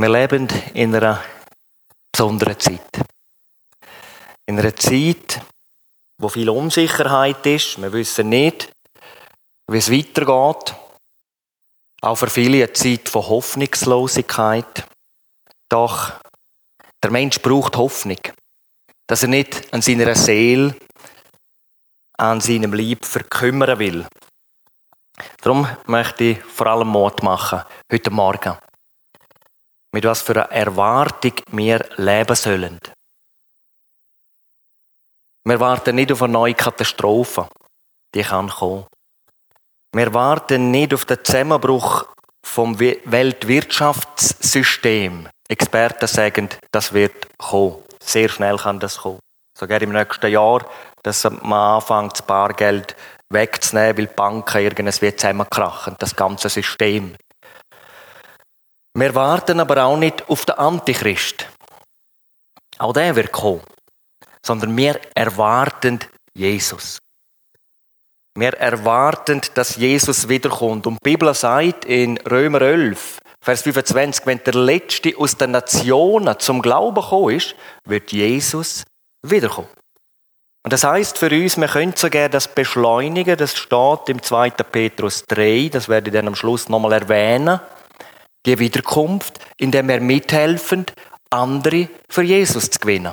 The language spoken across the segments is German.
Wir leben in einer besonderen Zeit. In einer Zeit, wo viel Unsicherheit ist. Wir wissen nicht, wie es weitergeht. Auch für viele eine Zeit von Hoffnungslosigkeit. Doch der Mensch braucht Hoffnung, dass er nicht an seiner Seele, an seinem Leib verkümmern will. Darum möchte ich vor allem Mut machen, heute Morgen mit was für einer Erwartung wir leben sollen. Wir warten nicht auf eine neue Katastrophe, die kann kommen. Wir warten nicht auf den Zusammenbruch vom Weltwirtschaftssystem. Experten sagen, das wird kommen. Sehr schnell kann das kommen. Sogar im nächsten Jahr, dass man anfängt, das Bargeld wegzunehmen, weil die Banken irgendwie zusammenkrachen, das ganze System. Wir warten aber auch nicht auf den Antichrist. Auch der wird kommen. Sondern wir erwarten Jesus. Wir erwarten, dass Jesus wiederkommt. Und die Bibel sagt in Römer 11, Vers 25, wenn der Letzte aus den Nationen zum Glauben gekommen ist, wird Jesus wiederkommen. Und das heißt für uns, wir können sogar das beschleunigen, das steht im 2. Petrus 3, das werde ich dann am Schluss nochmal erwähnen die Wiederkunft, indem wir mithelfen, andere für Jesus zu gewinnen.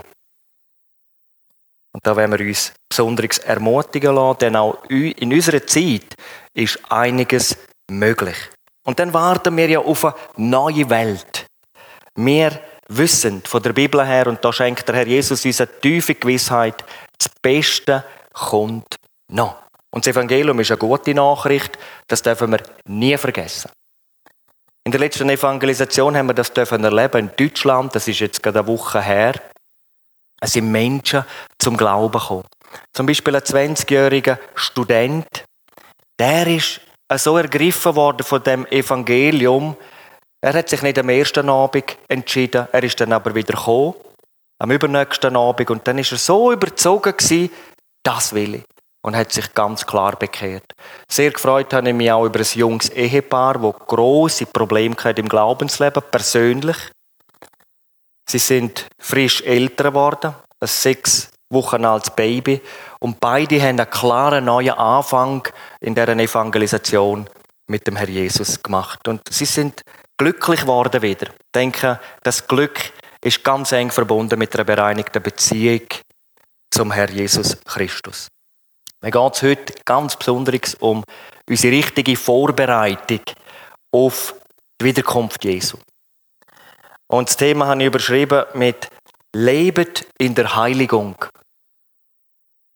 Und da werden wir uns besonders ermutigen lassen, denn auch in unserer Zeit ist einiges möglich. Und dann warten wir ja auf eine neue Welt. Wir wissen von der Bibel her, und da schenkt der Herr Jesus uns eine tiefe Gewissheit, das Beste kommt noch. Und das Evangelium ist eine gute Nachricht, das dürfen wir nie vergessen. In der letzten Evangelisation haben wir das dürfen erleben in Deutschland. Das ist jetzt gerade eine Woche her. Es sind Menschen zum Glauben gekommen. Zum Beispiel ein 20-jähriger Student. Der ist so ergriffen worden von dem Evangelium. Er hat sich nicht am ersten Abend entschieden. Er ist dann aber wieder gekommen. Am übernächsten Abend. Und dann ist er so überzogen gewesen, das will ich und hat sich ganz klar bekehrt. Sehr gefreut habe ich mich auch über ein junges Ehepaar, das große Probleme im Glaubensleben, persönlich. Sie sind frisch älter geworden, ein sechs Wochen altes Baby, und beide haben einen klaren neuen Anfang in deren Evangelisation mit dem Herr Jesus gemacht. Und sie sind glücklich geworden wieder. Ich denke, das Glück ist ganz eng verbunden mit einer bereinigten Beziehung zum Herr Jesus Christus. Mir geht es heute ganz besonders um unsere richtige Vorbereitung auf die Wiederkunft Jesu. Und das Thema habe ich überschrieben mit Lebet in der Heiligung.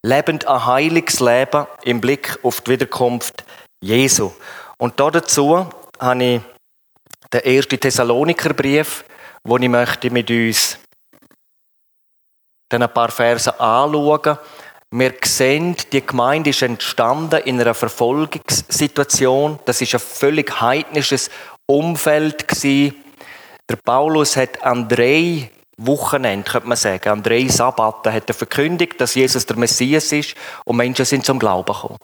Lebend ein heiliges Leben im Blick auf die Wiederkunft Jesu. Und dazu habe ich den ersten Thessalonikerbrief, wo ich möchte mit uns dann ein paar Verse anschauen wir sehen, die Gemeinde ist entstanden in einer Verfolgungssituation. Das ist ein völlig heidnisches Umfeld. Der Paulus hat an drei Wochenenden, könnte man sagen, an drei Sabbaten hat er verkündigt, dass Jesus der Messias ist und Menschen sind zum Glauben gekommen.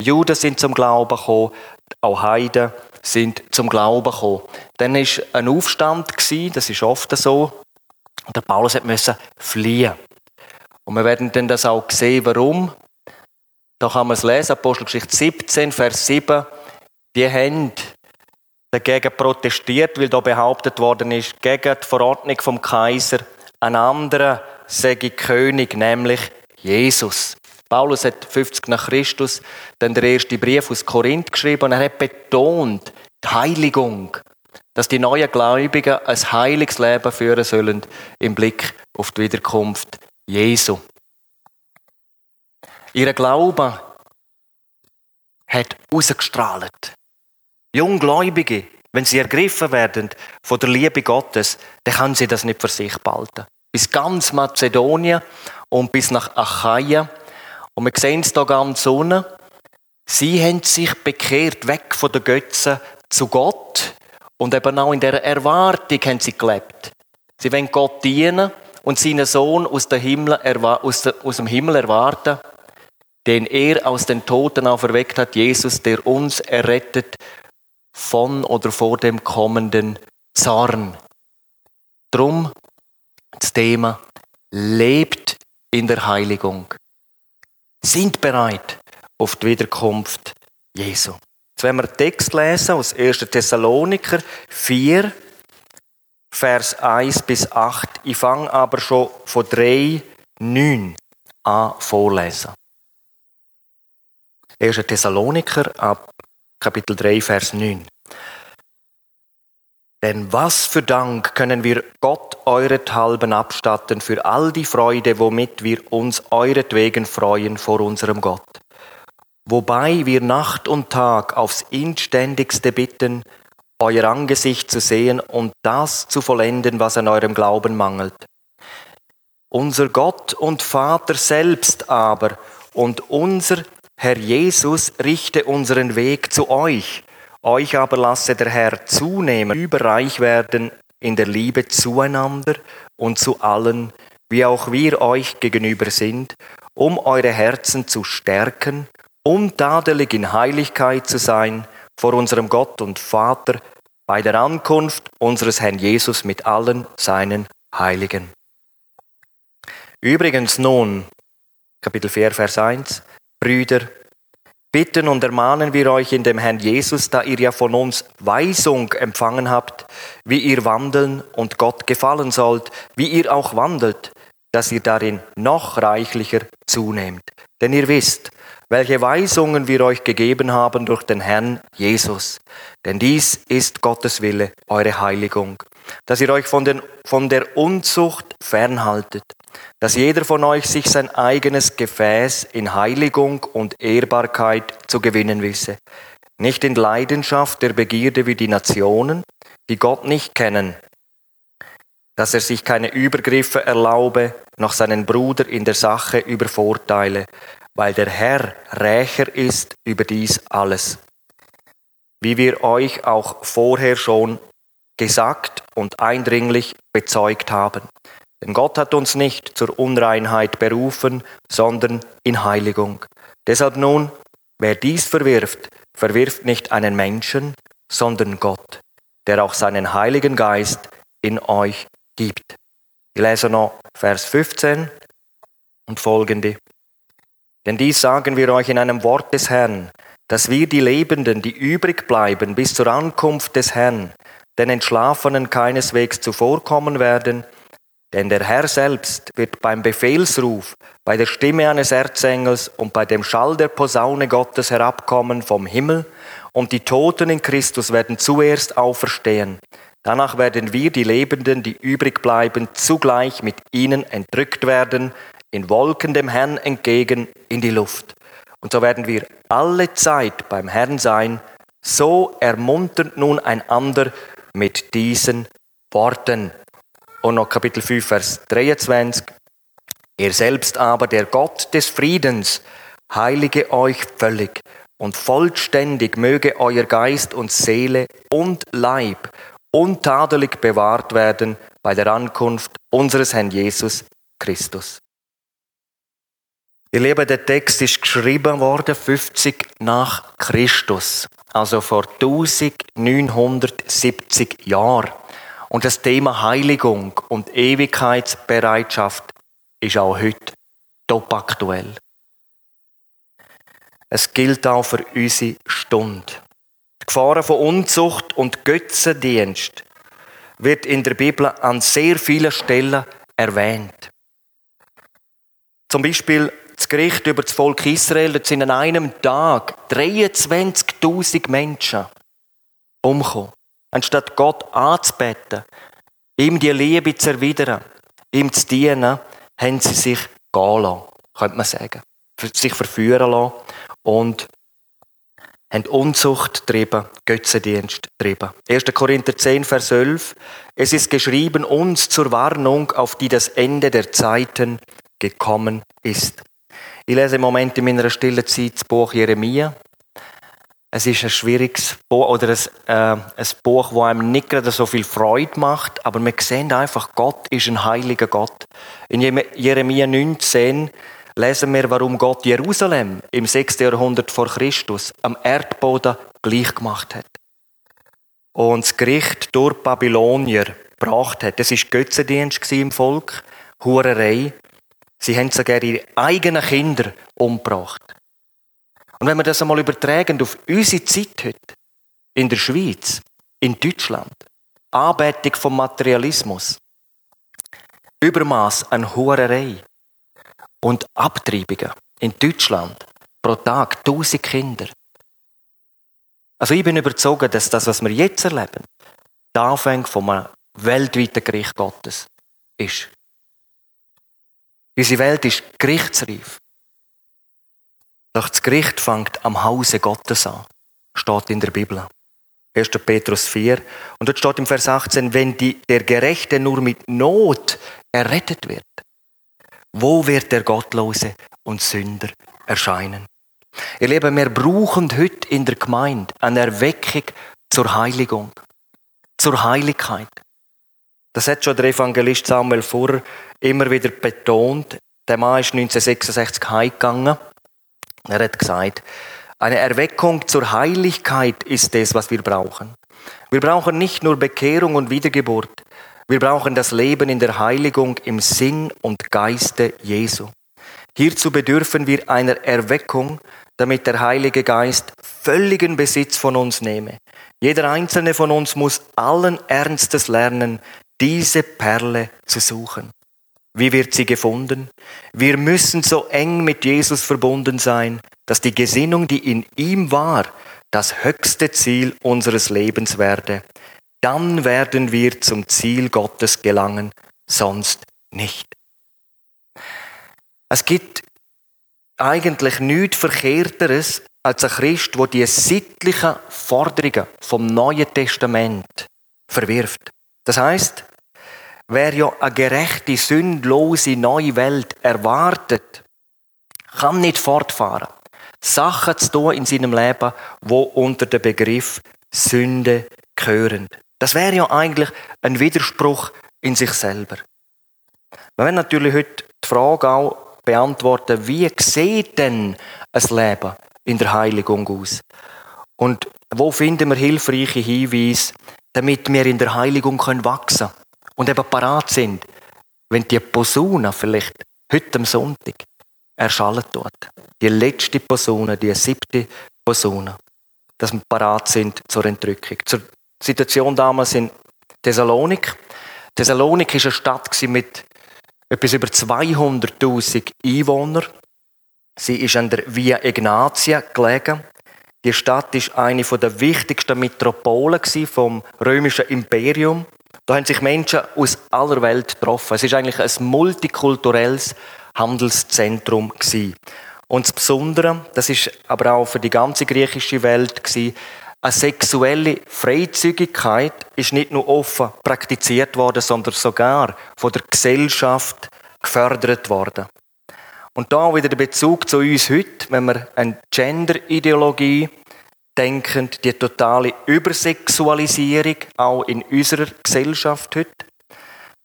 Juden sind zum Glauben gekommen, auch Heiden sind zum Glauben gekommen. Dann ist ein Aufstand das ist oft so. Der Paulus musste fliehen. Und wir werden dann das auch sehen, warum. Da kann man es lesen, Apostelgeschichte 17, Vers 7. Die haben dagegen protestiert, weil da behauptet worden ist, gegen die Verordnung vom Kaiser, ein anderer sei König, nämlich Jesus. Paulus hat 50 nach Christus dann der erste Brief aus Korinth geschrieben und er hat betont, die Heiligung, dass die neuen Gläubigen ein heiliges Leben führen sollen im Blick auf die Wiederkunft Jesu. Ihr Glaube hat ausgestrahlt. Junggläubige, wenn sie ergriffen werden von der Liebe Gottes, dann können sie das nicht für sich behalten. Bis ganz Mazedonien und bis nach Achaia. Und wir sehen es hier ganz unten. Sie haben sich bekehrt, weg von den Götzen zu Gott. Und eben auch in der Erwartung haben sie gelebt. Sie wollen Gott dienen und seinen Sohn aus, dem Himmel erwarten, den er aus den Toten auferweckt hat, Jesus, der uns errettet von oder vor dem kommenden Zorn. Drum das Thema lebt in der Heiligung. Sind bereit auf die Wiederkunft Jesu. Jetzt werden wir einen Text lesen aus 1. Thessaloniker 4, Vers 1 bis 8. Ich fange aber schon von 3, 9 an vorlesen. 1. Thessaloniker ab Kapitel 3, Vers 9. Denn was für Dank können wir Gott eurethalben abstatten für all die Freude, womit wir uns euretwegen freuen vor unserem Gott. Wobei wir Nacht und Tag aufs inständigste bitten, euer Angesicht zu sehen und das zu vollenden, was an eurem Glauben mangelt. Unser Gott und Vater selbst aber und unser Herr Jesus richte unseren Weg zu euch euch aber lasse der Herr zunehmen, überreich werden in der Liebe zueinander und zu allen, wie auch wir euch gegenüber sind, um eure Herzen zu stärken, um tadelig in Heiligkeit zu sein vor unserem Gott und Vater bei der Ankunft unseres Herrn Jesus mit allen seinen Heiligen. Übrigens nun, Kapitel 4, Vers 1, Brüder, bitten und ermahnen wir euch in dem Herrn Jesus, da ihr ja von uns Weisung empfangen habt, wie ihr wandeln und Gott gefallen sollt, wie ihr auch wandelt, dass ihr darin noch reichlicher zunehmt. Denn ihr wisst, welche Weisungen wir euch gegeben haben durch den Herrn Jesus. Denn dies ist Gottes Wille, eure Heiligung, dass ihr euch von, den, von der Unzucht fernhaltet dass jeder von euch sich sein eigenes Gefäß in Heiligung und Ehrbarkeit zu gewinnen wisse, nicht in Leidenschaft der Begierde wie die Nationen, die Gott nicht kennen, dass er sich keine Übergriffe erlaube, noch seinen Bruder in der Sache übervorteile, weil der Herr Rächer ist über dies alles. Wie wir euch auch vorher schon gesagt und eindringlich bezeugt haben. Denn Gott hat uns nicht zur Unreinheit berufen, sondern in Heiligung. Deshalb nun, wer dies verwirft, verwirft nicht einen Menschen, sondern Gott, der auch seinen Heiligen Geist in euch gibt. Ich lese noch Vers 15 und folgende. Denn dies sagen wir euch in einem Wort des Herrn, dass wir die Lebenden, die übrig bleiben bis zur Ankunft des Herrn, den Entschlafenen keineswegs zuvorkommen werden, denn der Herr selbst wird beim Befehlsruf, bei der Stimme eines Erzengels und bei dem Schall der Posaune Gottes herabkommen vom Himmel, und die Toten in Christus werden zuerst auferstehen. Danach werden wir, die Lebenden, die übrig bleiben, zugleich mit ihnen entrückt werden, in Wolken dem Herrn entgegen in die Luft. Und so werden wir alle Zeit beim Herrn sein. So ermuntert nun einander mit diesen Worten. Und noch Kapitel 5, Vers 23. Ihr selbst aber, der Gott des Friedens, heilige euch völlig und vollständig möge euer Geist und Seele und Leib untadelig bewahrt werden bei der Ankunft unseres Herrn Jesus Christus. Ihr Lieben, der Text ist geschrieben worden 50 nach Christus, also vor 1970 Jahren. Und das Thema Heiligung und Ewigkeitsbereitschaft ist auch heute top aktuell. Es gilt auch für unsere Stunde. Die Gefahren von Unzucht und Götzendienst wird in der Bibel an sehr vielen Stellen erwähnt. Zum Beispiel das Gericht über das Volk Israel, da sind an einem Tag 23.000 Menschen umgekommen. Anstatt Gott anzubeten, ihm die Liebe zu erwidern, ihm zu dienen, haben sie sich gehen lassen, könnte man sagen. Sich verführen lassen und haben Unzucht getrieben, Götzendienst getrieben. 1. Korinther 10, Vers 11. Es ist geschrieben uns zur Warnung, auf die das Ende der Zeiten gekommen ist. Ich lese im Moment in meiner stillen Zeit das Buch Jeremia. Es ist ein schwieriges Buch oder ein, äh, ein Buch, das einem nicht gerade so viel Freude macht, aber wir sehen einfach, Gott ist ein heiliger Gott. In Jeremia 19 lesen wir, warum Gott Jerusalem im 6. Jahrhundert vor Christus am Erdboden gleich gemacht hat. Und das Gericht durch Babylonier gebracht hat. Das ist Götzendienst im Volk, Hurerei. Sie haben sogar ihre eigenen Kinder umgebracht. Und wenn wir das einmal übertragen auf unsere Zeit heute, in der Schweiz, in Deutschland, Anbetung vom Materialismus, Übermaß an Hurerei und Abtreibungen in Deutschland pro Tag tausend Kinder. Also ich bin überzeugt, dass das, was wir jetzt erleben, der Anfang vom weltweiten Gericht Gottes ist. Unsere Welt ist gerichtsreif. Doch das Gericht fängt am Hause Gottes an, steht in der Bibel. 1. Petrus 4. Und dort steht im Vers 18, wenn die, der Gerechte nur mit Not errettet wird, wo wird der Gottlose und Sünder erscheinen? Ihr Lieben, wir brauchen heute in der Gemeinde eine Erweckung zur Heiligung, zur Heiligkeit. Das hat schon der Evangelist Samuel Furrer immer wieder betont. Der Mann ist 1966 heimgegangen. Er hat gesagt, eine Erweckung zur Heiligkeit ist es, was wir brauchen. Wir brauchen nicht nur Bekehrung und Wiedergeburt. Wir brauchen das Leben in der Heiligung im Sinn und Geiste Jesu. Hierzu bedürfen wir einer Erweckung, damit der Heilige Geist völligen Besitz von uns nehme. Jeder einzelne von uns muss allen Ernstes lernen, diese Perle zu suchen. Wie wird sie gefunden? Wir müssen so eng mit Jesus verbunden sein, dass die Gesinnung, die in ihm war, das höchste Ziel unseres Lebens werde. Dann werden wir zum Ziel Gottes gelangen, sonst nicht. Es gibt eigentlich nichts Verkehrteres als ein Christ, der die sittlichen Forderungen vom Neuen Testament verwirft. Das heißt, wer ja eine gerechte, sündlose neue Welt erwartet, kann nicht fortfahren, Sachen zu tun in seinem Leben, wo unter den Begriff Sünde gehören. Das wäre ja eigentlich ein Widerspruch in sich selber. Wir werden natürlich heute die Frage auch beantworten, wie sieht denn ein Leben in der Heiligung aus? Und wo finden wir hilfreiche Hinweise, damit wir in der Heiligung können wachsen und eben parat sind, wenn die Posaune vielleicht heute am Sonntag erschallen tut. Die letzte Posaune, die siebte Posaune. Dass wir parat sind zur Entrückung. Zur Situation damals in Thessalonik. Thessalonik war eine Stadt mit etwas über 200.000 Einwohnern. Sie ist an der Via Ignatia gelegen. Die Stadt ist eine der wichtigsten Metropolen vom römischen Imperium. Da haben sich Menschen aus aller Welt getroffen. Es ist eigentlich ein multikulturelles Handelszentrum gewesen. Und das Besondere, das ist aber auch für die ganze griechische Welt gewesen, eine sexuelle Freizügigkeit ist nicht nur offen praktiziert worden, sondern sogar von der Gesellschaft gefördert worden. Und da wieder der Bezug zu uns heute, wenn wir an Gender-Ideologie denken, die totale Übersexualisierung auch in unserer Gesellschaft heute.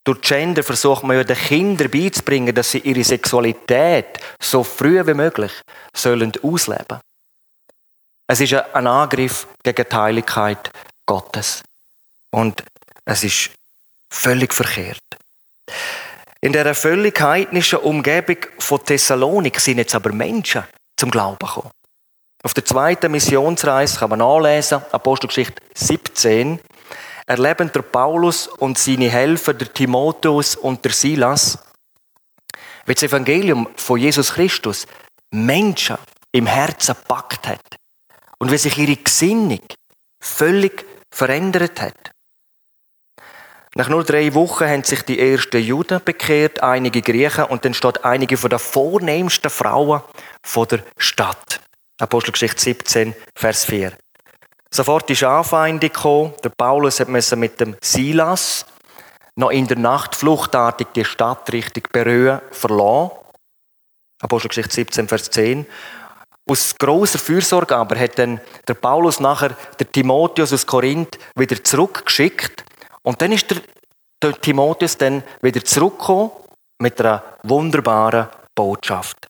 Durch Gender versucht man ja den Kindern beizubringen, dass sie ihre Sexualität so früh wie möglich sollen ausleben es ist ein Angriff gegen die Heiligkeit Gottes. Und es ist völlig verkehrt. In der völlig heidnischen Umgebung von Thessalonik sind jetzt aber Menschen zum Glauben gekommen. Auf der zweiten Missionsreise kann man nachlesen, Apostelgeschichte 17, erleben der Paulus und seine Helfer, der Timotheus und der Silas, wie das Evangelium von Jesus Christus Menschen im Herzen packt hat und wie sich ihre Gesinnung völlig verändert hat. Nach nur drei Wochen haben sich die ersten Juden bekehrt, einige Griechen und dann steht einige von der vornehmsten Frauen der Stadt. Apostelgeschichte 17, Vers 4. Sofort ist Anfeindung gekommen. Der Paulus musste mit dem Silas noch in der Nacht fluchtartig die Stadt Richtung Beröa verlassen. Apostelgeschichte 17, Vers 10. Aus großer Fürsorge aber hat dann der Paulus nachher der Timotheus aus Korinth wieder zurückgeschickt. Und dann ist der, der Timotheus dann wieder zurückgekommen mit einer wunderbaren Botschaft.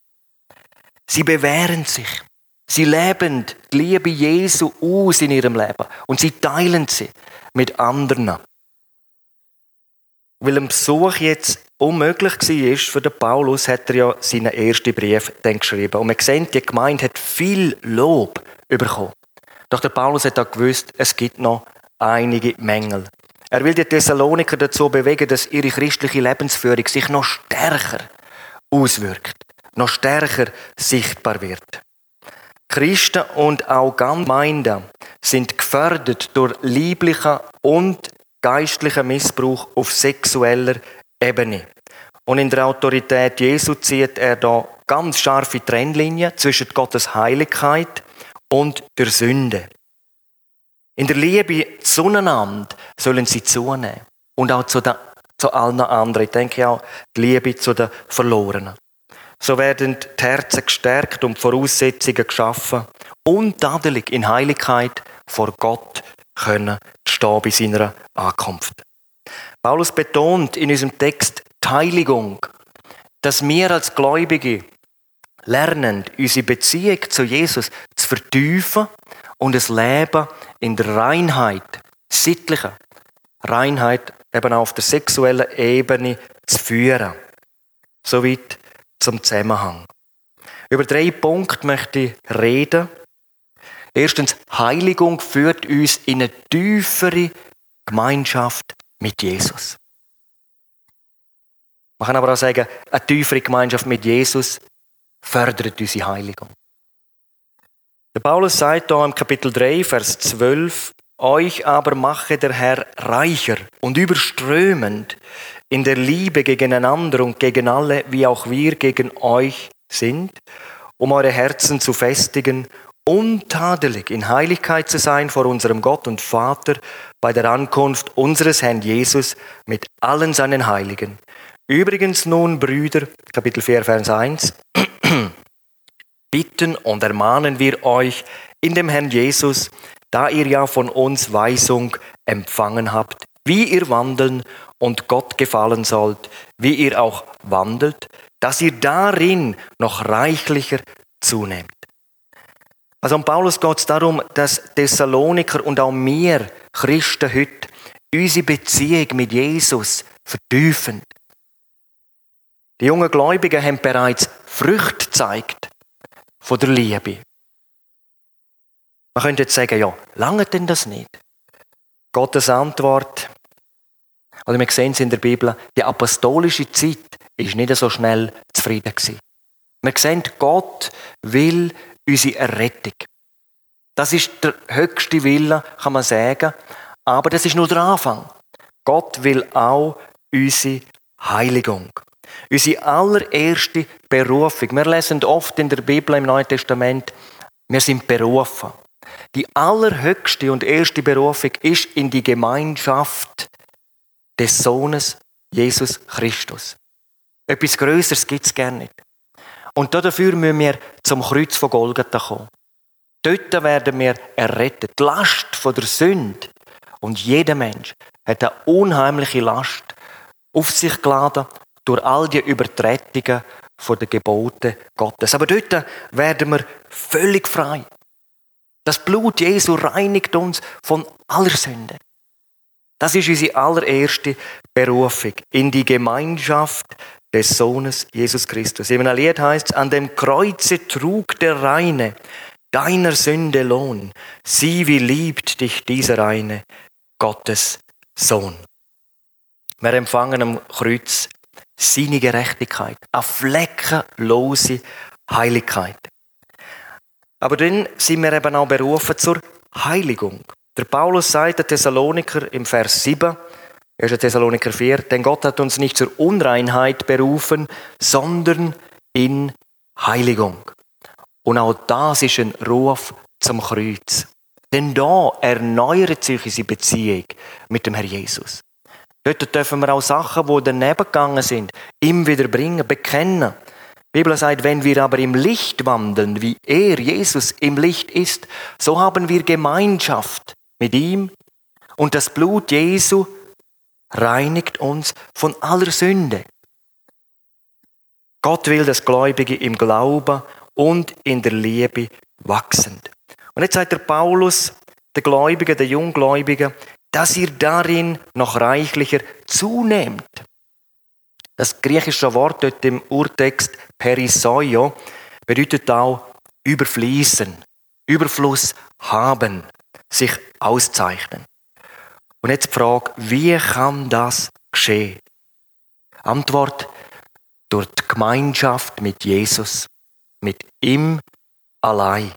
Sie bewähren sich. Sie leben die Liebe Jesu aus in ihrem Leben. Und sie teilen sie mit anderen. weil ein Besuch jetzt unmöglich war für den Paulus, hat er ja seinen ersten Brief dann geschrieben. Und wir sehen, die Gemeinde hat viel Lob bekommen. Doch der Paulus hat auch gewusst, es gibt noch einige Mängel. Er will die Thessaloniker dazu bewegen, dass ihre christliche Lebensführung sich noch stärker auswirkt, noch stärker sichtbar wird. Christen und auch Gemeinden sind gefördert durch lieblichen und geistlichen Missbrauch auf sexueller Ebene. Und in der Autorität Jesu zieht er da ganz scharfe Trennlinien zwischen Gottes Heiligkeit und der Sünde. In der Liebe zueinander sollen sie zunehmen. Und auch zu, den, zu allen anderen. Ich denke auch die Liebe zu den Verlorenen. So werden die Herzen gestärkt und Voraussetzungen geschaffen, untadelig in Heiligkeit vor Gott können stehen bei seiner Ankunft. Paulus betont in unserem Text die Heiligung, dass wir als Gläubige lernen, unsere Beziehung zu Jesus zu vertiefen und das Leben in der Reinheit, sittlichen Reinheit, eben auf der sexuellen Ebene zu führen. Soweit zum Zusammenhang. Über drei Punkte möchte ich reden. Erstens, Heiligung führt uns in eine tiefere Gemeinschaft mit Jesus. Man kann aber auch sagen, eine tiefere Gemeinschaft mit Jesus fördert unsere Heiligung. Der Paulus sagt da im Kapitel 3, Vers 12, euch aber mache der Herr reicher und überströmend in der Liebe gegeneinander und gegen alle, wie auch wir gegen euch sind, um eure Herzen zu festigen, untadelig in Heiligkeit zu sein vor unserem Gott und Vater bei der Ankunft unseres Herrn Jesus mit allen seinen Heiligen. Übrigens nun, Brüder, Kapitel 4, Vers 1, bitten und ermahnen wir euch in dem Herrn Jesus, da ihr ja von uns Weisung empfangen habt, wie ihr wandeln und Gott gefallen sollt, wie ihr auch wandelt, dass ihr darin noch reichlicher zunehmt. Also um Paulus geht es darum, dass Thessaloniker und auch wir Christen heute unsere Beziehung mit Jesus vertiefen. Die jungen Gläubigen haben bereits Früchte gezeigt von der Liebe. Man könnte jetzt sagen, ja, lange denn das nicht? Gottes Antwort, oder wir sehen es in der Bibel, die apostolische Zeit ist nicht so schnell zufrieden. Wir sehen, Gott will unsere Errettung. Das ist der höchste Wille, kann man sagen. Aber das ist nur der Anfang. Gott will auch unsere Heiligung. Unsere allererste Berufung. Wir lesen oft in der Bibel im Neuen Testament, wir sind berufen. Die allerhöchste und erste Berufung ist in die Gemeinschaft des Sohnes Jesus Christus. Etwas Größeres gibt es gerne nicht. Und dafür müssen wir zum Kreuz von Golgatha kommen. Dort werden wir errettet. Die Last von der Sünde. Und jeder Mensch hat eine unheimliche Last auf sich geladen durch all die Übertretungen von den Geboten Gottes. Aber dort werden wir völlig frei. Das Blut Jesu reinigt uns von aller Sünde. Das ist unsere allererste Berufung in die Gemeinschaft des Sohnes Jesus Christus. Einem Lied heißt es, an dem Kreuze trug der Reine deiner Sünde Lohn. Sieh, wie liebt dich dieser eine Gottes Sohn. Wir empfangen am Kreuz seine Gerechtigkeit, eine fleckenlose Heiligkeit. Aber dann sind wir eben auch berufen zur Heiligung. Der Paulus sagt der Thessaloniker im Vers 7, 1. Thessaloniker 4, denn Gott hat uns nicht zur Unreinheit berufen, sondern in Heiligung. Und auch das ist ein Ruf zum Kreuz. Denn da erneuert sich unsere Beziehung mit dem Herr Jesus. Dort dürfen wir auch Sachen, die daneben gegangen sind, ihm wieder bringen, bekennen. Bibel sagt, wenn wir aber im Licht wandeln, wie er, Jesus, im Licht ist, so haben wir Gemeinschaft mit ihm und das Blut Jesu reinigt uns von aller Sünde. Gott will, dass Gläubige im Glauben und in der Liebe wachsen. Und jetzt sagt der Paulus, der Gläubigen, der Junggläubigen, dass ihr darin noch reichlicher zunehmt. Das griechische Wort dort im Urtext perisoio bedeutet auch überfließen, Überfluss haben, sich auszeichnen. Und jetzt die Frage, wie kann das geschehen? Antwort, durch die Gemeinschaft mit Jesus, mit ihm allein.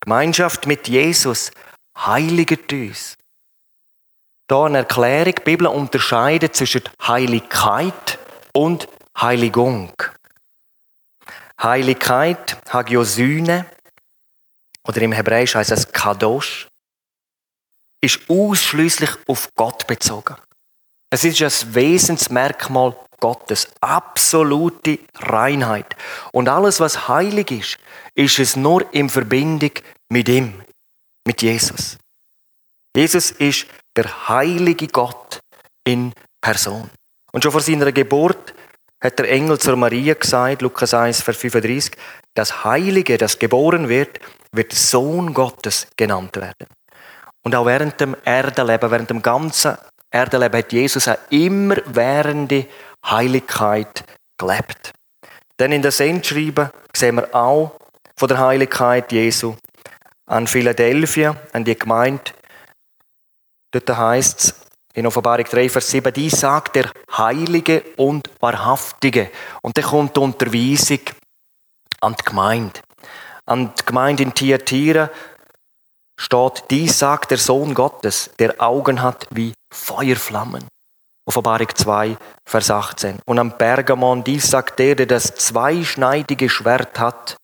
Gemeinschaft mit Jesus heiligt uns. Da eine Erklärung, die Bibel unterscheidet zwischen Heiligkeit und Heiligung. Heiligkeit, Hagiosyne, oder im Hebräisch heißt es Kadosh, ist ausschließlich auf Gott bezogen. Es ist ein Wesensmerkmal Gottes, absolute Reinheit. Und alles, was heilig ist, ist es nur in Verbindung mit ihm, mit Jesus. Jesus ist der heilige Gott in Person. Und schon vor seiner Geburt hat der Engel zur Maria gesagt, Lukas 1, Vers 35, das Heilige, das geboren wird, wird Sohn Gottes genannt werden. Und auch während dem Erdenleben, während dem ganzen Erdenleben hat Jesus eine immerwährende Heiligkeit gelebt. Denn in der Sendschreiben sehen wir auch von der Heiligkeit Jesu an Philadelphia, an die Gemeinde. Dort heißt es in Offenbarung 3, Vers 7, die sagt der Heilige und Wahrhaftige. Und dann kommt die Unterweisung an die Gemeinde. An die Gemeinde in Thyatira steht, dies sagt der Sohn Gottes, der Augen hat wie Feuerflammen. Offenbarung 2, Vers 18. Und am Pergamon, dies sagt der, der das zweischneidige Schwert hat.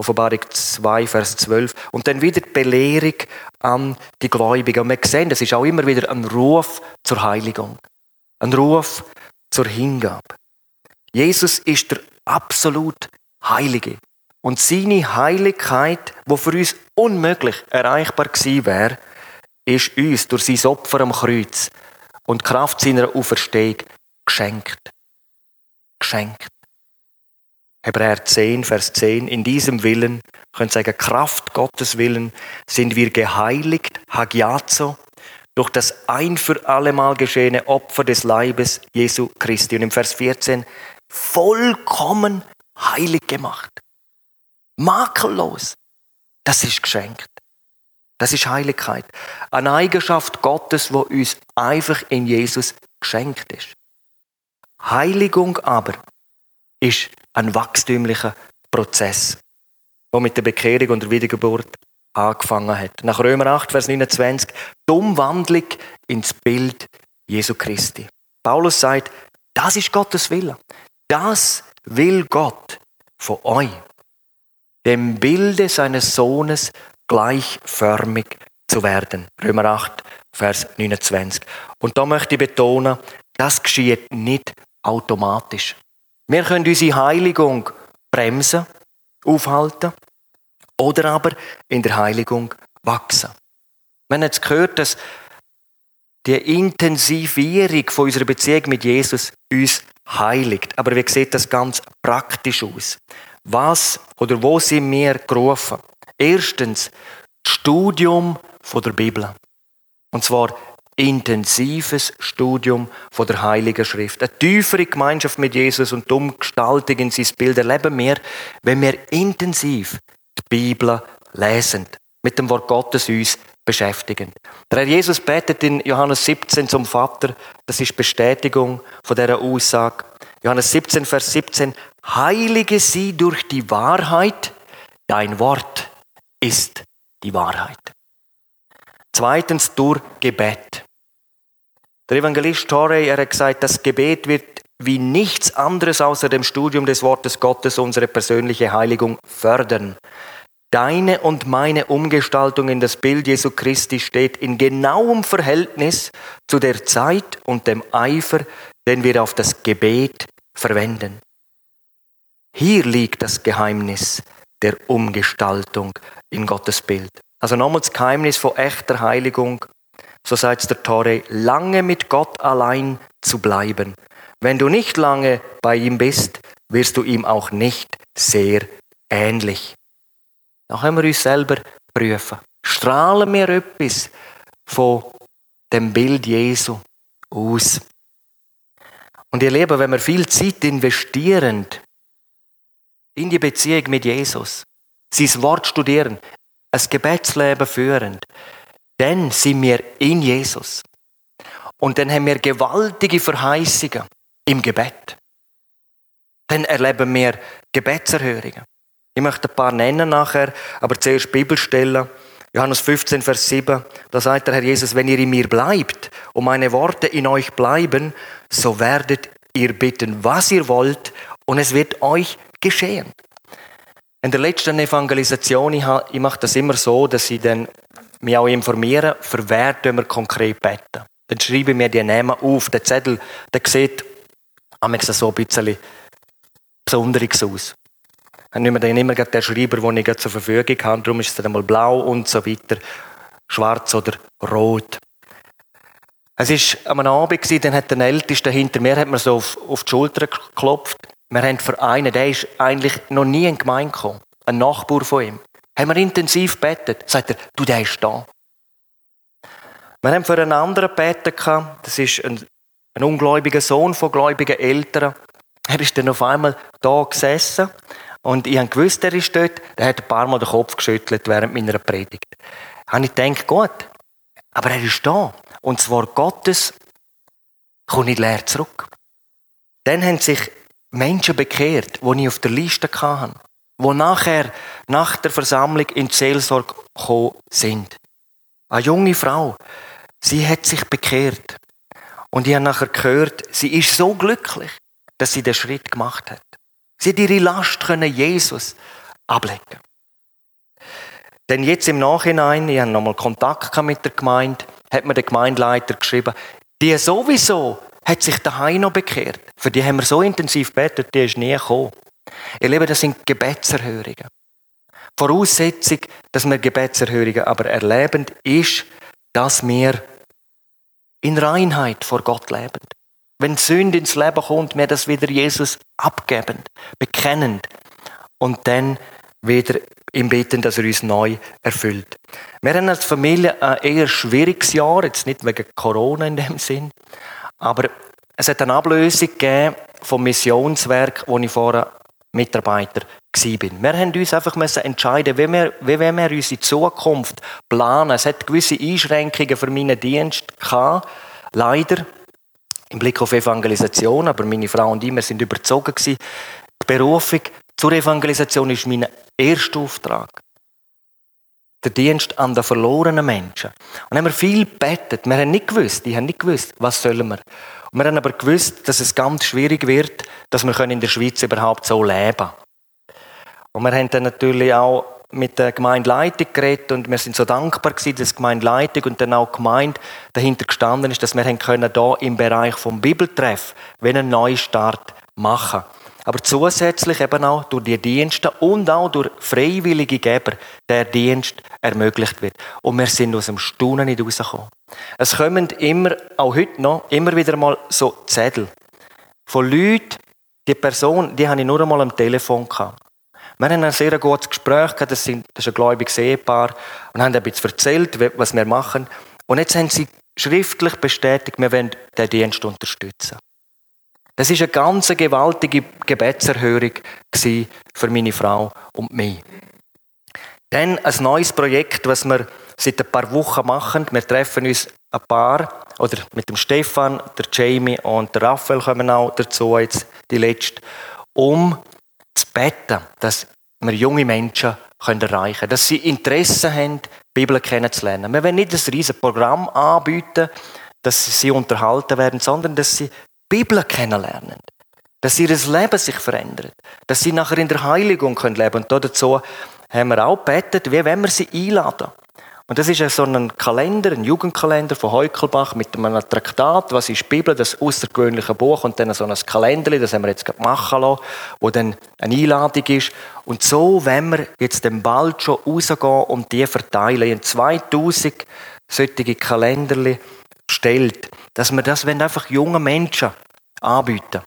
Offenbarung 2, Vers 12. Und dann wieder die Belehrung an die Gläubigen. Und wir sehen, das ist auch immer wieder ein Ruf zur Heiligung. Ein Ruf zur Hingabe. Jesus ist der absolut Heilige. Und seine Heiligkeit, wo für uns unmöglich erreichbar gewesen wäre, ist uns durch sein Opfer am Kreuz und Kraft seiner Auferstehung geschenkt. Geschenkt. Hebräer 10, Vers 10. In diesem Willen, könnt sagen, Kraft Gottes Willen, sind wir geheiligt, hagiazo, durch das ein für allemal geschehene Opfer des Leibes Jesu Christi. Und im Vers 14, vollkommen heilig gemacht. Makellos. Das ist geschenkt. Das ist Heiligkeit. Eine Eigenschaft Gottes, wo uns einfach in Jesus geschenkt ist. Heiligung aber ist ein wachstümlicher Prozess, der mit der Bekehrung und der Wiedergeburt angefangen hat. Nach Römer 8, Vers 29, die Umwandlung ins Bild Jesu Christi. Paulus sagt, das ist Gottes Wille. Das will Gott von euch dem Bilde seines Sohnes gleichförmig zu werden. Römer 8, Vers 29. Und da möchte ich betonen, das geschieht nicht automatisch. Wir können unsere Heiligung bremsen, aufhalten oder aber in der Heiligung wachsen. Wir haben jetzt gehört, dass die Intensivierung von unserer Beziehung mit Jesus uns heiligt. Aber wie sieht das ganz praktisch aus? Was oder wo sind wir gerufen? Erstens, das Studium von der Bibel. Und zwar intensives Studium von der Heiligen Schrift. Eine tiefere Gemeinschaft mit Jesus und die Umgestaltung in sein Bild erleben wir, wenn wir intensiv die Bibel lesen, mit dem Wort Gottes uns beschäftigen. Der Herr Jesus betet in Johannes 17 zum Vater, das ist Bestätigung von dieser Aussage. Johannes 17, Vers 17, heilige sie durch die Wahrheit, dein Wort ist die Wahrheit. Zweitens durch Gebet. Der Evangelist Torrey, er hat gesagt, das Gebet wird wie nichts anderes außer dem Studium des Wortes Gottes unsere persönliche Heiligung fördern. Deine und meine Umgestaltung in das Bild Jesu Christi steht in genauem Verhältnis zu der Zeit und dem Eifer, den wir auf das Gebet verwenden. Hier liegt das Geheimnis der Umgestaltung in Gottes Bild. Also nochmals das Geheimnis von echter Heiligung, so sagt der Tore, lange mit Gott allein zu bleiben. Wenn du nicht lange bei ihm bist, wirst du ihm auch nicht sehr ähnlich. Da können wir uns selber prüfen. Strahlen wir etwas von dem Bild Jesu aus. Und ihr Lieben, wenn wir viel Zeit investieren in die Beziehung mit Jesus, sein Wort studieren, ein Gebetsleben führen, dann sind wir in Jesus. Und dann haben wir gewaltige Verheißungen im Gebet. Dann erleben wir Gebetserhörungen. Ich möchte ein paar nennen nachher, aber zuerst Bibelstellen. Johannes 15, Vers 7, da sagt der Herr Jesus, wenn ihr in mir bleibt und meine Worte in euch bleiben, so werdet ihr bitten, was ihr wollt und es wird euch geschehen. In der letzten Evangelisation, ich, ich mache das immer so, dass ich dann mich auch informiere, für wer wir konkret beten. Dann schreibe ich mir die Namen auf. Der Zettel, der sieht manchmal so ein bisschen Besonderes aus. Nehmen wir dann immer den Schreiber, den ich zur Verfügung habe. Darum ist es dann einmal blau und so weiter. Schwarz oder rot. Es war am Abend, dann hat der Älteste hinter mir hat mir so auf, auf die Schulter geklopft. Wir haben für einen, der ist eigentlich noch nie in die Gemeinde gekommen. Ein Nachbar von ihm. Haben wir intensiv betet. Sagt er, du, der ist da. Wir haben für einen anderen betet. Das ist ein, ein ungläubiger Sohn von gläubigen Eltern. Er ist dann auf einmal da gesessen. Und ich habe gewusst, er ist dort. Der hat ein paar Mal den Kopf geschüttelt während meiner Predigt. Da habe ich gedacht, gut. Aber er ist da. Und Wort Gottes kommt nicht leer zurück. Dann haben sich Menschen bekehrt, die ich auf der Liste hatte, die nachher, nach der Versammlung in die Seelsorge gekommen sind. Eine junge Frau, sie hat sich bekehrt. Und ich habe nachher gehört, sie ist so glücklich, dass sie den Schritt gemacht hat. Sie hat ihre Last können Jesus ablegen. Denn jetzt im Nachhinein, ich habe nochmal Kontakt mit der Gemeinde, hat mir der Gemeindeleiter geschrieben, die sowieso hat sich daheim noch bekehrt. Für die haben wir so intensiv betet, die ist nie gekommen. Ihr Lieben, das sind Gebetserhörungen. Voraussetzung, dass wir Gebetserhörungen aber erleben, ist, dass wir in Reinheit vor Gott leben. Wenn Sünde ins Leben kommt, wir das wieder Jesus abgeben, bekennen und dann wieder im Beten, dass er uns neu erfüllt. Wir haben als Familie ein eher schwieriges Jahr, jetzt nicht wegen Corona in dem Sinn, aber es hat eine Ablösung gegeben vom Missionswerk, wo ich vorher Mitarbeiter bin. Wir haben uns einfach entscheiden, wie wir, wie wir unsere Zukunft planen. Es hat gewisse Einschränkungen für meinen Dienst gehabt, leider im Blick auf Evangelisation, aber meine Frau und ich, wir sind überzogen gewesen. Die Berufung zur Evangelisation ist mein erster Auftrag. Der Dienst an den verlorenen Menschen. Und haben wir viel gebetet. Wir haben nicht gewusst, ich habe nicht gewusst, was sollen wir. Und wir haben aber gewusst, dass es ganz schwierig wird, dass wir in der Schweiz überhaupt so leben können. Und wir haben dann natürlich auch mit der Gemeindeleitung geredet und wir sind so dankbar gewesen, dass die Gemeindeleitung und dann auch die Gemeinde dahinter gestanden ist, dass wir können da im Bereich vom Bibeltreff einen Neustart machen. Aber zusätzlich eben auch durch die Dienste und auch durch freiwillige Geber der Dienst ermöglicht wird. Und wir sind aus dem Staunen nicht rausgekommen. Es kommen immer, auch heute noch, immer wieder mal so Zettel von Leuten, die Person, die habe ich nur einmal am Telefon gehabt. Wir haben ein sehr gutes Gespräch gehabt, das, sind, das ist ein gläubiges Ehepaar, und haben ein bisschen erzählt, was wir machen. Und jetzt haben sie schriftlich bestätigt, wir wollen den Dienst unterstützen. Das ist eine ganz gewaltige Gebetserhörung für meine Frau und mich. Dann ein neues Projekt, was wir seit ein paar Wochen machen. Wir treffen uns ein paar, oder mit dem Stefan, der Jamie und der Raphael kommen auch dazu, jetzt die letzte, um zu beten, dass wir junge Menschen können erreichen können, dass sie Interesse haben, die Bibel kennenzulernen. Wir wollen nicht ein riesiges Programm anbieten, dass sie unterhalten werden, sondern dass sie Bibel kennenlernen. Dass ihr Leben sich verändert. Dass sie nachher in der Heiligung leben können. Und dazu haben wir auch gebetet, wie wenn wir sie einladen. Und das ist so ein Kalender, ein Jugendkalender von Heukelbach mit einem Traktat, was ist die Bibel, das außergewöhnliche Buch und dann so ein Kalender, das haben wir jetzt machen lassen, wo dann eine Einladung ist. Und so, wenn wir jetzt den bald schon rausgehen und die verteilen, in 2000 solche Kalender stellt, dass wir das einfach jungen Menschen anbieten.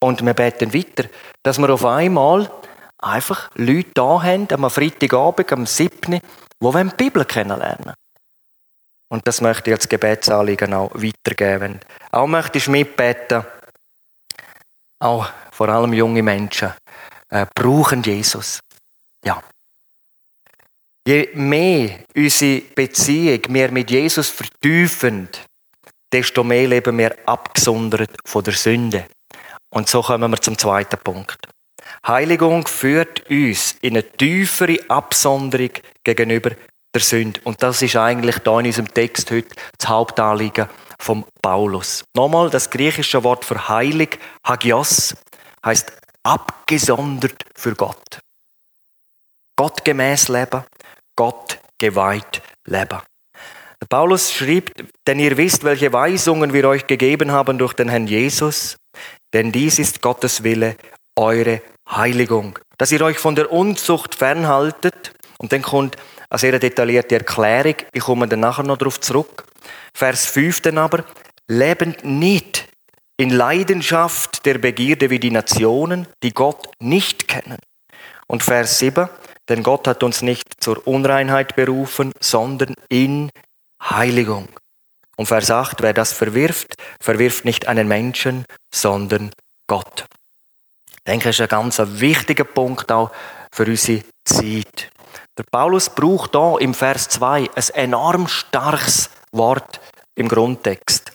Und wir beten weiter, dass wir auf einmal einfach Leute da haben, am Freitagabend, am 7., die die Bibel kennenlernen Und das möchte ich als Gebetsanliegen auch weitergeben. Auch möchte ich mitbeten, auch vor allem junge Menschen, äh, brauchen Jesus. Ja. Je mehr unsere Beziehung wir mit Jesus vertiefen, desto mehr leben wir abgesondert von der Sünde. Und so kommen wir zum zweiten Punkt. Heiligung führt uns in eine tiefere Absonderung gegenüber der Sünde. Und das ist eigentlich da in unserem Text heute das Hauptanliegen von Paulus. Nochmal das griechische Wort für heilig, hagios, heißt abgesondert für Gott. Gott gemäß leben, Gott geweiht leben. Paulus schrieb, denn ihr wisst, welche Weisungen wir euch gegeben haben durch den Herrn Jesus, denn dies ist Gottes Wille, eure Heiligung, dass ihr euch von der Unzucht fernhaltet. Und dann kommt eine sehr detaillierte Erklärung, ich komme dann nachher noch darauf zurück. Vers 5 dann aber, lebend nicht in Leidenschaft der Begierde wie die Nationen, die Gott nicht kennen. Und Vers 7, denn Gott hat uns nicht zur Unreinheit berufen, sondern in Heiligung. Und Vers 8, wer das verwirft, verwirft nicht einen Menschen, sondern Gott. Ich denke, das ist ein ganz wichtiger Punkt auch für unsere Zeit. Der Paulus braucht da im Vers 2 ein enorm starkes Wort im Grundtext.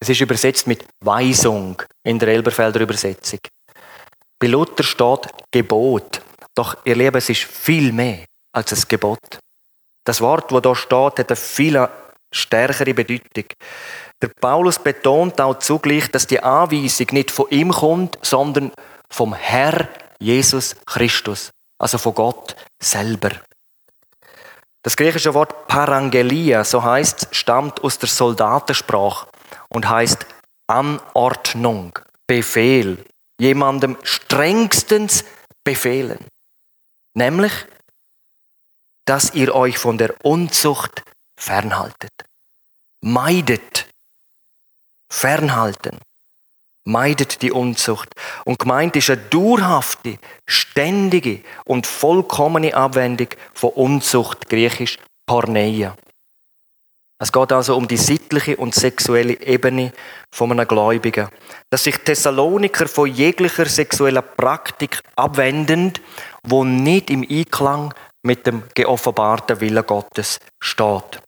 Es ist übersetzt mit Weisung in der Elberfelder Übersetzung. Bei Luther steht Gebot. Doch ihr Lieben, es ist viel mehr als ein Gebot. Das Wort, wo da steht, hat eine viel stärkere Bedeutung. Der Paulus betont auch zugleich, dass die Anweisung nicht von ihm kommt, sondern vom Herr Jesus Christus, also von Gott selber. Das griechische Wort Parangelia, so heißt, stammt aus der Soldatensprache und heißt Anordnung, Befehl, jemandem strengstens befehlen. Nämlich, dass ihr euch von der Unzucht fernhaltet. Meidet. Fernhalten. Meidet die Unzucht. Und gemeint ist eine dauerhafte, ständige und vollkommene Abwendung von Unzucht, griechisch Porneia. Es geht also um die sittliche und sexuelle Ebene von einem Gläubigen. Dass sich Thessaloniker von jeglicher sexueller Praktik abwenden, wo nicht im Einklang mit dem geoffenbarten Willen Gottes steht.